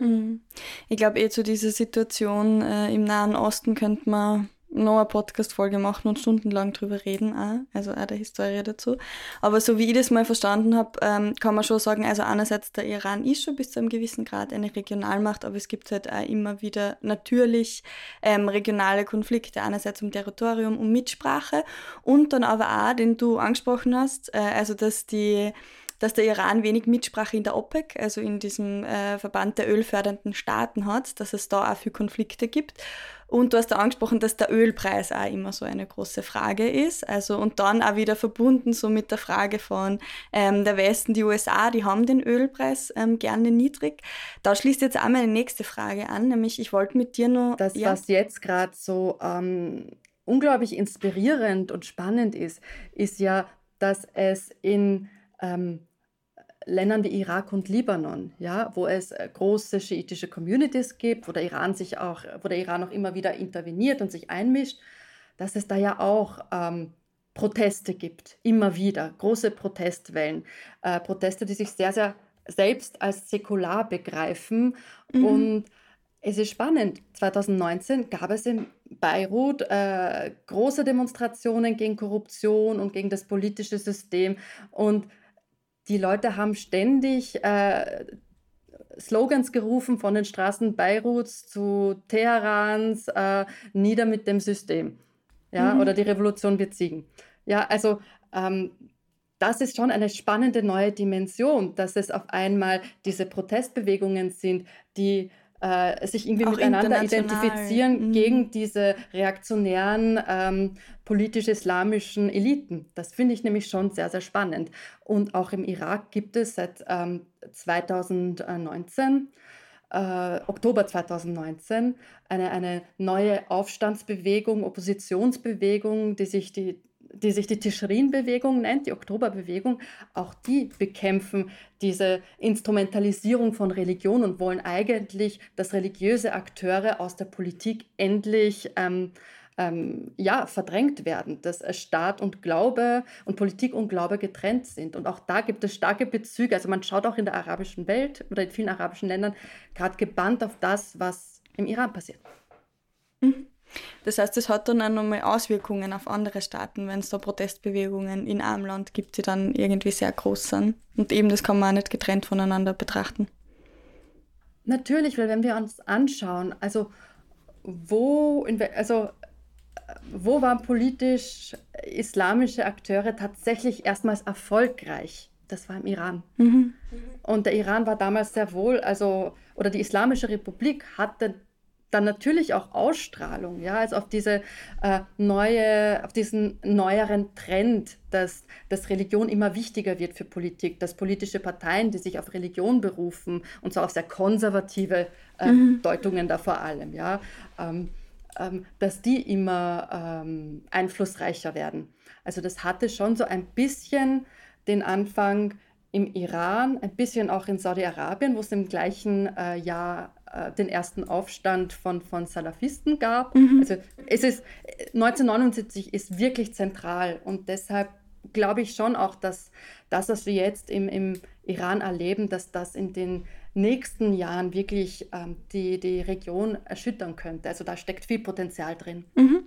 [SPEAKER 2] Mhm. Ich glaube, eh zu dieser Situation äh, im Nahen Osten könnte man noch eine Podcast-Folge machen und stundenlang drüber reden, auch, also auch der Historie dazu. Aber so wie ich das mal verstanden habe, ähm, kann man schon sagen, also einerseits der Iran ist schon bis zu einem gewissen Grad eine Regionalmacht, aber es gibt halt auch immer wieder natürlich ähm, regionale Konflikte, einerseits um Territorium, um Mitsprache und dann aber auch, den du angesprochen hast, äh, also dass die dass der Iran wenig Mitsprache in der OPEC, also in diesem äh, Verband der ölfördernden Staaten hat, dass es da auch viel Konflikte gibt. Und du hast da angesprochen, dass der Ölpreis auch immer so eine große Frage ist. Also und dann auch wieder verbunden so mit der Frage von ähm, der Westen, die USA, die haben den Ölpreis ähm, gerne niedrig. Da schließt jetzt auch meine nächste Frage an, nämlich ich wollte mit dir nur...
[SPEAKER 3] Das, ja, was jetzt gerade so ähm, unglaublich inspirierend und spannend ist, ist ja, dass es in ähm, Ländern wie Irak und Libanon, ja, wo es äh, große schiitische Communities gibt, wo der Iran sich auch, wo der Iran auch immer wieder interveniert und sich einmischt, dass es da ja auch ähm, Proteste gibt, immer wieder, große Protestwellen, äh, Proteste, die sich sehr, sehr selbst als säkular begreifen. Mhm. Und es ist spannend, 2019 gab es in Beirut äh, große Demonstrationen gegen Korruption und gegen das politische System und die Leute haben ständig äh, Slogans gerufen von den Straßen Beiruts zu Teherans, äh, nieder mit dem System. Ja, mhm. oder die Revolution wird siegen. Ja, also ähm, das ist schon eine spannende neue Dimension, dass es auf einmal diese Protestbewegungen sind, die äh, sich irgendwie Auch miteinander identifizieren mhm. gegen diese reaktionären ähm, politisch-islamischen Eliten. Das finde ich nämlich schon sehr, sehr spannend. Und auch im Irak gibt es seit ähm, 2019 äh, Oktober 2019 eine, eine neue Aufstandsbewegung, Oppositionsbewegung, die sich die die sich die Tischrin-Bewegung nennt, die Oktoberbewegung, auch die bekämpfen diese Instrumentalisierung von Religion und wollen eigentlich, dass religiöse Akteure aus der Politik endlich ähm, ähm, ja, verdrängt werden, dass Staat und Glaube und Politik und Glaube getrennt sind. Und auch da gibt es starke Bezüge. Also man schaut auch in der arabischen Welt oder in vielen arabischen Ländern gerade gebannt auf das, was im Iran passiert.
[SPEAKER 2] Mhm. Das heißt, es hat dann auch nochmal Auswirkungen auf andere Staaten, wenn es da Protestbewegungen in einem Land gibt, die dann irgendwie sehr groß sind. Und eben das kann man auch nicht getrennt voneinander betrachten.
[SPEAKER 3] Natürlich, weil wenn wir uns anschauen, also wo, also wo waren politisch islamische Akteure tatsächlich erstmals erfolgreich? Das war im Iran. Mhm. Und der Iran war damals sehr wohl, also, oder die Islamische Republik hatte dann natürlich auch Ausstrahlung, ja, also auf diese äh, neue, auf diesen neueren Trend, dass, dass Religion immer wichtiger wird für Politik, dass politische Parteien, die sich auf Religion berufen, und zwar auf sehr konservative äh, mhm. Deutungen da vor allem, ja, ähm, ähm, dass die immer ähm, einflussreicher werden. Also das hatte schon so ein bisschen den Anfang im Iran, ein bisschen auch in Saudi-Arabien, wo es im gleichen äh, Jahr äh, den ersten Aufstand von, von Salafisten gab. Mhm. Also es ist 1979 ist wirklich zentral und deshalb glaube ich schon auch, dass das, was wir jetzt im, im Iran erleben, dass das in den nächsten Jahren wirklich ähm, die, die Region erschüttern könnte. Also da steckt viel Potenzial drin.
[SPEAKER 2] Mhm.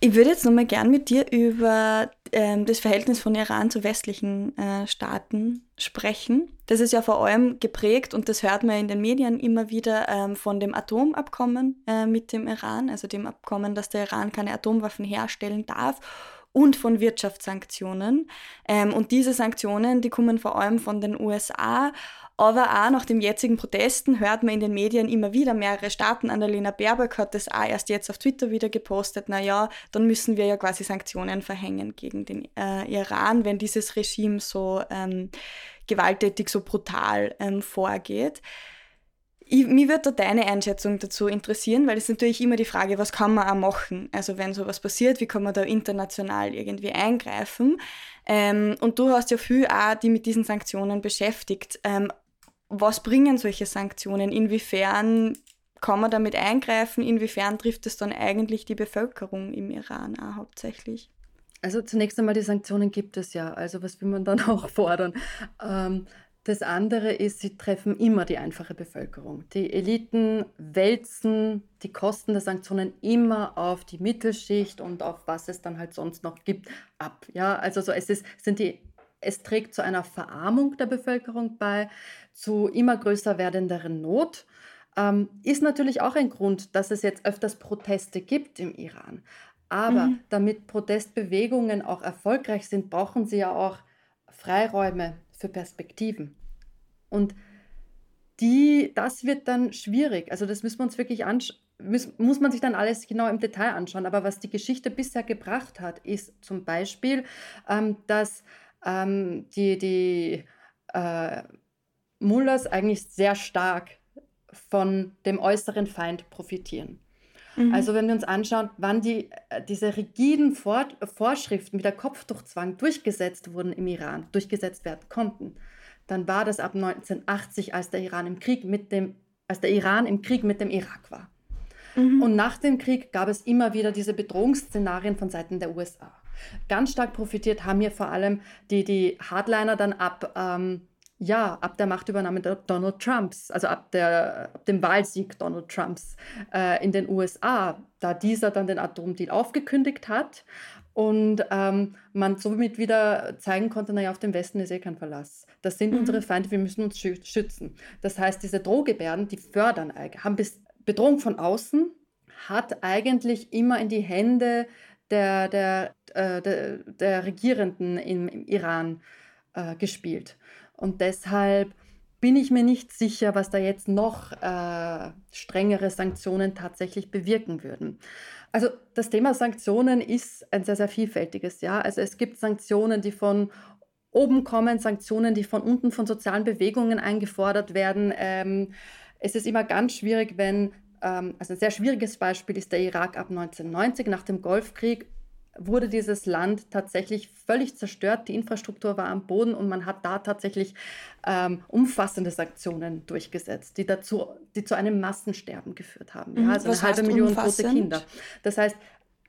[SPEAKER 2] Ich würde jetzt nochmal gern mit dir über ähm, das Verhältnis von Iran zu westlichen äh, Staaten sprechen. Das ist ja vor allem geprägt und das hört man in den Medien immer wieder ähm, von dem Atomabkommen äh, mit dem Iran, also dem Abkommen, dass der Iran keine Atomwaffen herstellen darf und von Wirtschaftssanktionen. Ähm, und diese Sanktionen, die kommen vor allem von den USA aber auch nach den jetzigen Protesten hört man in den Medien immer wieder mehrere Staaten. Annalena Baerbock hat das auch erst jetzt auf Twitter wieder gepostet. Naja, dann müssen wir ja quasi Sanktionen verhängen gegen den äh, Iran, wenn dieses Regime so ähm, gewalttätig, so brutal ähm, vorgeht. Ich, mir würde da deine Einschätzung dazu interessieren, weil es natürlich immer die Frage, was kann man auch machen? Also wenn sowas passiert, wie kann man da international irgendwie eingreifen? Ähm, und du hast ja viel auch die mit diesen Sanktionen beschäftigt. Ähm, was bringen solche Sanktionen? Inwiefern kann man damit eingreifen? Inwiefern trifft es dann eigentlich die Bevölkerung im Iran auch hauptsächlich?
[SPEAKER 3] Also zunächst einmal die Sanktionen gibt es ja. Also was will man dann auch fordern? Ähm, das andere ist, sie treffen immer die einfache Bevölkerung. Die Eliten wälzen die Kosten der Sanktionen immer auf die Mittelschicht und auf was es dann halt sonst noch gibt ab. Ja, also so es ist, sind die es trägt zu einer Verarmung der Bevölkerung bei, zu immer größer werdenderen Not. Ähm, ist natürlich auch ein Grund, dass es jetzt öfters Proteste gibt im Iran. Aber mhm. damit Protestbewegungen auch erfolgreich sind, brauchen sie ja auch Freiräume für Perspektiven. Und die, das wird dann schwierig. Also das müssen wir uns wirklich anschauen. Muss, muss man sich dann alles genau im Detail anschauen. Aber was die Geschichte bisher gebracht hat, ist zum Beispiel, ähm, dass ähm, die, die äh, Mullahs eigentlich sehr stark von dem äußeren Feind profitieren. Mhm. Also wenn wir uns anschauen, wann die, äh, diese rigiden Vor Vorschriften wie der Kopftuchzwang durchgesetzt wurden im Iran, durchgesetzt werden konnten, dann war das ab 1980, als der Iran im Krieg mit dem, als der Iran im Krieg mit dem Irak war. Mhm. Und nach dem Krieg gab es immer wieder diese Bedrohungsszenarien von Seiten der USA. Ganz stark profitiert haben hier vor allem die, die Hardliner dann ab ähm, ja, ab der Machtübernahme Donald Trumps, also ab, der, ab dem Wahlsieg Donald Trumps äh, in den USA, da dieser dann den Atomdeal aufgekündigt hat und ähm, man somit wieder zeigen konnte, naja, auf den Westen ist eh kein Verlass. Das sind mhm. unsere Feinde, wir müssen uns schützen. Das heißt, diese Drohgebärden, die fördern, haben bis Bedrohung von außen, hat eigentlich immer in die Hände der, der, äh, der, der Regierenden im, im Iran äh, gespielt. Und deshalb bin ich mir nicht sicher, was da jetzt noch äh, strengere Sanktionen tatsächlich bewirken würden. Also das Thema Sanktionen ist ein sehr, sehr vielfältiges. Ja? Also es gibt Sanktionen, die von oben kommen, Sanktionen, die von unten von sozialen Bewegungen eingefordert werden. Ähm, es ist immer ganz schwierig, wenn, ähm, also ein sehr schwieriges Beispiel ist der Irak ab 1990 nach dem Golfkrieg wurde dieses Land tatsächlich völlig zerstört. Die Infrastruktur war am Boden und man hat da tatsächlich ähm, umfassende Sanktionen durchgesetzt, die dazu, die zu einem Massensterben geführt haben. Ja, mhm. also eine halbe Million umfassend? tote Kinder. Das heißt,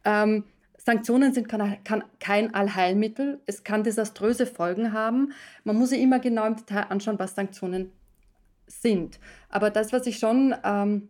[SPEAKER 3] ähm, Sanktionen sind kann, kann kein Allheilmittel. Es kann desaströse Folgen haben. Man muss sich immer genau im Detail anschauen, was Sanktionen sind. Aber das, was ich schon ähm,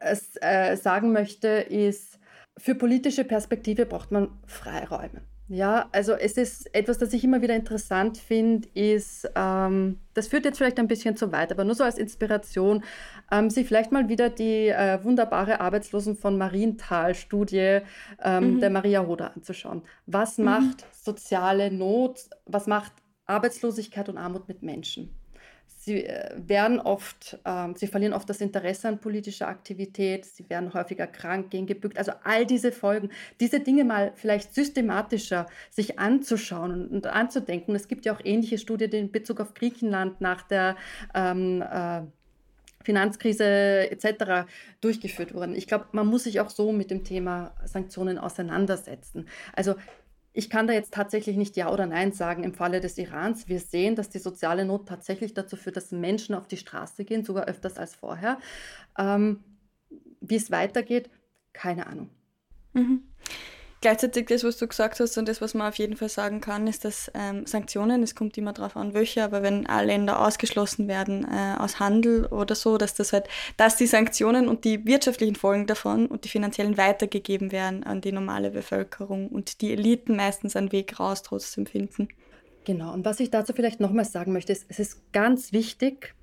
[SPEAKER 3] es, äh, sagen möchte, ist, für politische Perspektive braucht man Freiräume. Ja, also es ist etwas, das ich immer wieder interessant finde, ist, ähm, das führt jetzt vielleicht ein bisschen zu weit, aber nur so als Inspiration, ähm, sich vielleicht mal wieder die äh, wunderbare Arbeitslosen von Marienthal-Studie ähm, mhm. der Maria Roda anzuschauen. Was mhm. macht soziale Not, was macht Arbeitslosigkeit und Armut mit Menschen? Sie äh, werden oft, ähm, sie verlieren oft das Interesse an politischer Aktivität, sie werden häufiger krank, gehen gebückt. Also all diese Folgen, diese Dinge mal vielleicht systematischer sich anzuschauen und, anzudenken. Es gibt ja auch ähnliche Studien in Bezug auf Griechenland nach der ähm, äh, Finanzkrise etc. durchgeführt wurden. Ich glaube, man muss sich auch so mit dem Thema Sanktionen auseinandersetzen. Also ich kann da jetzt tatsächlich nicht Ja oder Nein sagen im Falle des Irans. Wir sehen, dass die soziale Not tatsächlich dazu führt, dass Menschen auf die Straße gehen, sogar öfters als vorher. Ähm, wie es weitergeht, keine Ahnung.
[SPEAKER 2] Mhm. Gleichzeitig das, was du gesagt hast und das, was man auf jeden Fall sagen kann, ist, dass ähm, Sanktionen, es kommt immer darauf an, welche, aber wenn alle Länder ausgeschlossen werden äh, aus Handel oder so, dass das halt, dass die Sanktionen und die wirtschaftlichen Folgen davon und die finanziellen weitergegeben werden an die normale Bevölkerung und die Eliten meistens einen Weg raus trotzdem finden.
[SPEAKER 3] Genau, und was ich dazu vielleicht nochmal sagen möchte, ist, es ist ganz wichtig,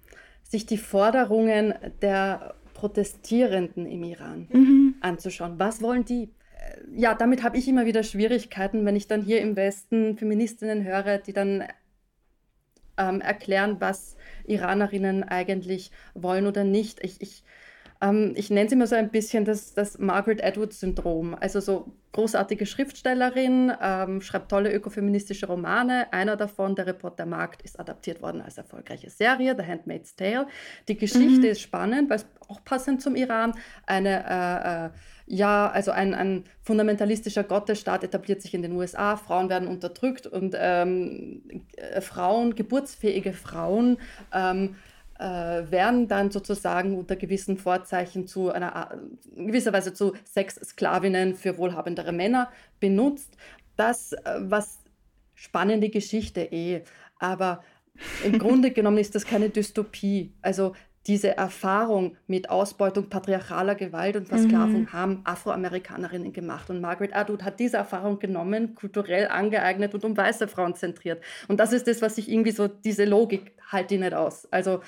[SPEAKER 3] sich die Forderungen der Protestierenden im Iran mhm. anzuschauen. Was wollen die? Ja, damit habe ich immer wieder Schwierigkeiten, wenn ich dann hier im Westen Feministinnen höre, die dann ähm, erklären, was Iranerinnen eigentlich wollen oder nicht. Ich, ich, ähm, ich nenne es immer so ein bisschen das, das Margaret Atwood-Syndrom. Also so großartige Schriftstellerin, ähm, schreibt tolle ökofeministische Romane. Einer davon, Der Reporter Markt, ist adaptiert worden als erfolgreiche Serie, The Handmaid's Tale. Die Geschichte mhm. ist spannend, weil es auch passend zum Iran eine äh, äh, ja, also ein, ein fundamentalistischer Gottesstaat etabliert sich in den USA, Frauen werden unterdrückt und ähm, äh, Frauen, geburtsfähige Frauen, ähm, äh, werden dann sozusagen unter gewissen Vorzeichen zu einer, in gewisser Weise zu Sexsklavinnen für wohlhabendere Männer benutzt. Das, äh, was spannende Geschichte eh, aber im Grunde genommen ist das keine Dystopie. Also diese Erfahrung mit Ausbeutung patriarchaler Gewalt und Versklavung mhm. haben Afroamerikanerinnen gemacht. Und Margaret Atwood hat diese Erfahrung genommen, kulturell angeeignet und um weiße Frauen zentriert. Und das ist das, was ich irgendwie so, diese Logik halte ich nicht aus. Also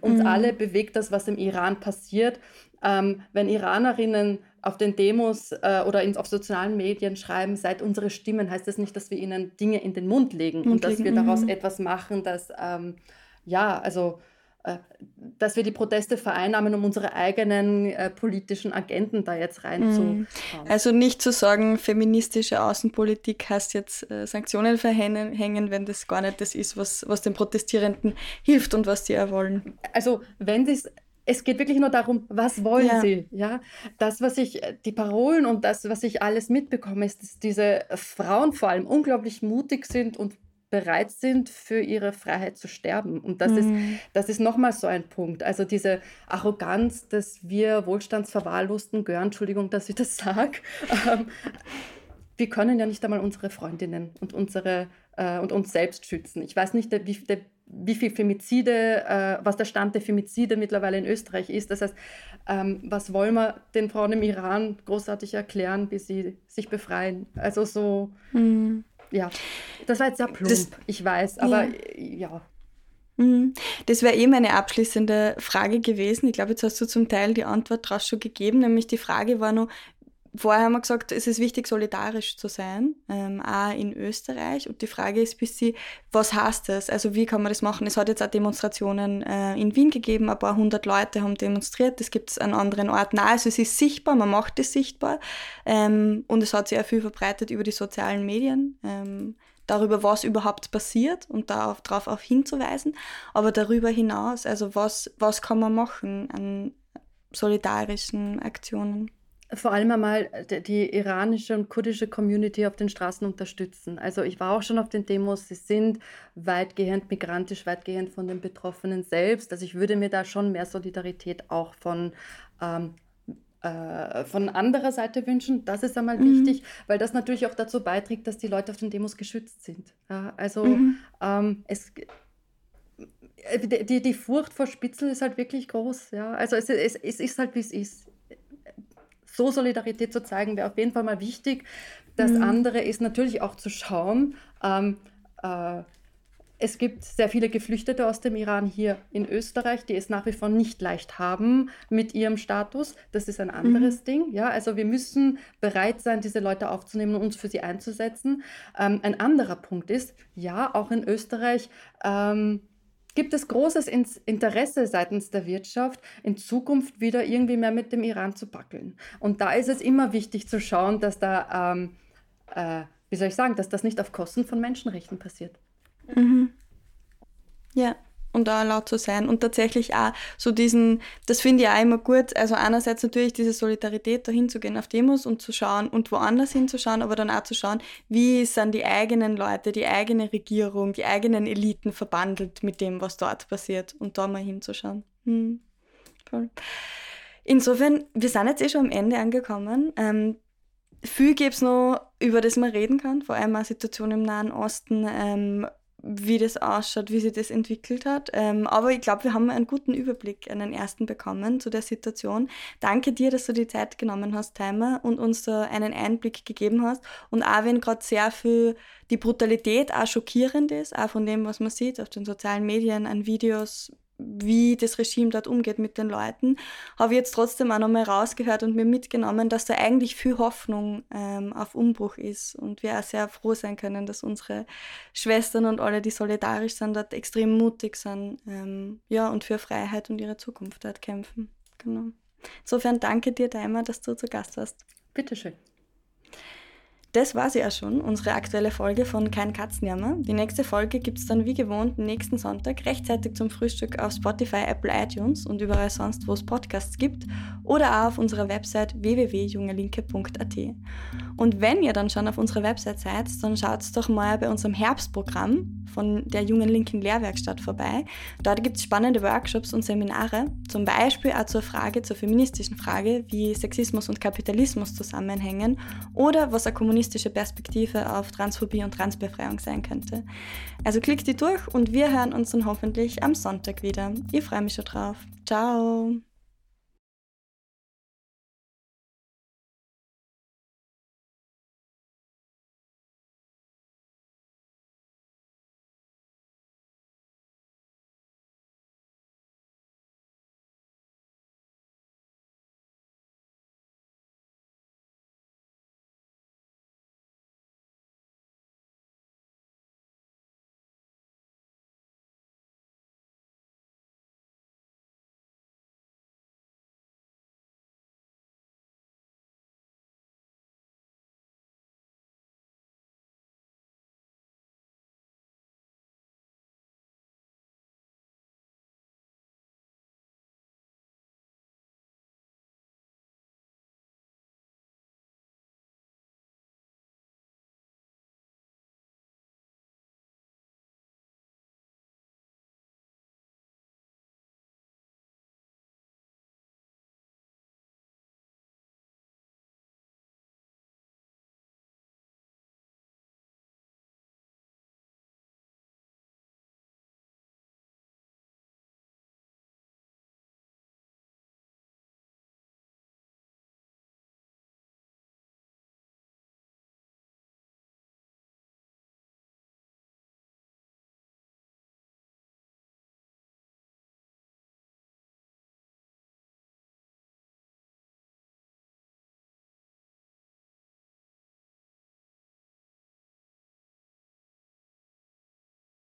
[SPEAKER 3] uns mhm. alle bewegt das, was im Iran passiert. Ähm, wenn Iranerinnen auf den Demos äh, oder in, auf sozialen Medien schreiben, seid unsere Stimmen, heißt das nicht, dass wir ihnen Dinge in den Mund legen Mund und dass wir daraus mhm. etwas machen, das, ähm, ja, also dass wir die Proteste vereinnahmen, um unsere eigenen äh, politischen Agenten da jetzt reinzuhauen.
[SPEAKER 2] Also nicht zu sagen, feministische Außenpolitik heißt jetzt äh, Sanktionen verhängen, wenn das gar nicht das ist, was, was den Protestierenden hilft und was sie ja wollen.
[SPEAKER 3] Also wenn das es geht wirklich nur darum, was wollen ja. sie? Ja, das, was ich, die Parolen und das, was ich alles mitbekomme, ist, dass diese Frauen vor allem unglaublich mutig sind und bereit sind, für ihre Freiheit zu sterben. Und das mhm. ist, das ist nochmal so ein Punkt. Also diese Arroganz, dass wir Wohlstandsverwahrlosten gehören, Entschuldigung, dass ich das sage. Ähm, wir können ja nicht einmal unsere Freundinnen und unsere äh, und uns selbst schützen. Ich weiß nicht, wie, wie viel Femizide, äh, was der Stand der Femizide mittlerweile in Österreich ist. Das heißt, ähm, was wollen wir den Frauen im Iran großartig erklären, bis sie sich befreien? Also so, mhm. Ja, das war jetzt sehr plump, das, ich weiß, aber ja. ja.
[SPEAKER 2] Mhm. Das wäre eh meine abschließende Frage gewesen. Ich glaube, jetzt hast du zum Teil die Antwort daraus schon gegeben, nämlich die Frage war nur, Vorher haben wir gesagt, es ist wichtig, solidarisch zu sein, ähm, auch in Österreich. Und die Frage ist bis sie, was heißt das? Also wie kann man das machen? Es hat jetzt auch Demonstrationen äh, in Wien gegeben, ein paar hundert Leute haben demonstriert, das gibt es an anderen Orten auch. Also es ist sichtbar, man macht es sichtbar. Ähm, und es hat sich auch viel verbreitet über die sozialen Medien. Ähm, darüber, was überhaupt passiert und darauf, darauf auch hinzuweisen. Aber darüber hinaus, also was, was kann man machen an solidarischen Aktionen?
[SPEAKER 3] Vor allem einmal äh, die iranische und kurdische Community auf den Straßen unterstützen. Also ich war auch schon auf den Demos, sie sind weitgehend migrantisch, weitgehend von den Betroffenen selbst. Also ich würde mir da schon mehr Solidarität auch von ähm, äh, von anderer Seite wünschen. Das ist einmal mhm. wichtig, weil das natürlich auch dazu beiträgt, dass die Leute auf den Demos geschützt sind. Ja, also mhm. ähm, es, äh, die, die Furcht vor Spitzel ist halt wirklich groß. Ja? Also es, es, es ist halt, wie es ist so Solidarität zu zeigen, wäre auf jeden Fall mal wichtig. Das mhm. andere ist natürlich auch zu schauen, ähm, äh, es gibt sehr viele Geflüchtete aus dem Iran hier in Österreich, die es nach wie vor nicht leicht haben mit ihrem Status. Das ist ein anderes mhm. Ding. Ja, also wir müssen bereit sein, diese Leute aufzunehmen und uns für sie einzusetzen. Ähm, ein anderer Punkt ist, ja, auch in Österreich ähm, gibt es großes Interesse seitens der Wirtschaft, in Zukunft wieder irgendwie mehr mit dem Iran zu backeln. Und da ist es immer wichtig zu schauen, dass da, ähm, äh, wie soll ich sagen, dass das nicht auf Kosten von Menschenrechten passiert.
[SPEAKER 2] Mhm. Ja, und da laut zu sein und tatsächlich auch so diesen, das finde ich auch immer gut, also einerseits natürlich diese Solidarität dahin zu gehen auf Demos und zu schauen und woanders hinzuschauen, aber dann auch zu schauen, wie sind die eigenen Leute, die eigene Regierung, die eigenen Eliten verbandelt mit dem, was dort passiert und da mal hinzuschauen. Hm. Voll. Insofern, wir sind jetzt eh schon am Ende angekommen. Ähm, viel gibt es noch, über das man reden kann, vor allem auch Situation im Nahen Osten, ähm, wie das ausschaut, wie sich das entwickelt hat. Ähm, aber ich glaube, wir haben einen guten Überblick, einen ersten bekommen zu der Situation. Danke dir, dass du die Zeit genommen hast, Timer, und uns da einen Einblick gegeben hast. Und auch wenn gerade sehr viel die Brutalität auch schockierend ist, auch von dem, was man sieht auf den sozialen Medien, an Videos, wie das Regime dort umgeht mit den Leuten, habe ich jetzt trotzdem auch nochmal rausgehört und mir mitgenommen, dass da eigentlich viel Hoffnung ähm, auf Umbruch ist und wir auch sehr froh sein können, dass unsere Schwestern und alle, die solidarisch sind, dort extrem mutig sind ähm, ja, und für Freiheit und ihre Zukunft dort kämpfen. Genau. Insofern danke dir, Daima, dass du zu Gast warst.
[SPEAKER 3] Bitteschön.
[SPEAKER 2] Das war sie ja schon, unsere aktuelle Folge von Kein Katzenjammer. Die nächste Folge gibt es dann wie gewohnt nächsten Sonntag rechtzeitig zum Frühstück auf Spotify, Apple, iTunes und überall sonst, wo es Podcasts gibt oder auch auf unserer Website www.jungelinke.at. Und wenn ihr dann schon auf unserer Website seid, dann schaut doch mal bei unserem Herbstprogramm von der Jungen Linken Lehrwerkstatt vorbei. Dort gibt es spannende Workshops und Seminare, zum Beispiel auch zur Frage, zur feministischen Frage, wie Sexismus und Kapitalismus zusammenhängen oder was eine kommunistische Perspektive auf Transphobie und Transbefreiung sein könnte. Also klickt die durch und wir hören uns dann hoffentlich am Sonntag wieder. Ich freue mich schon drauf. Ciao!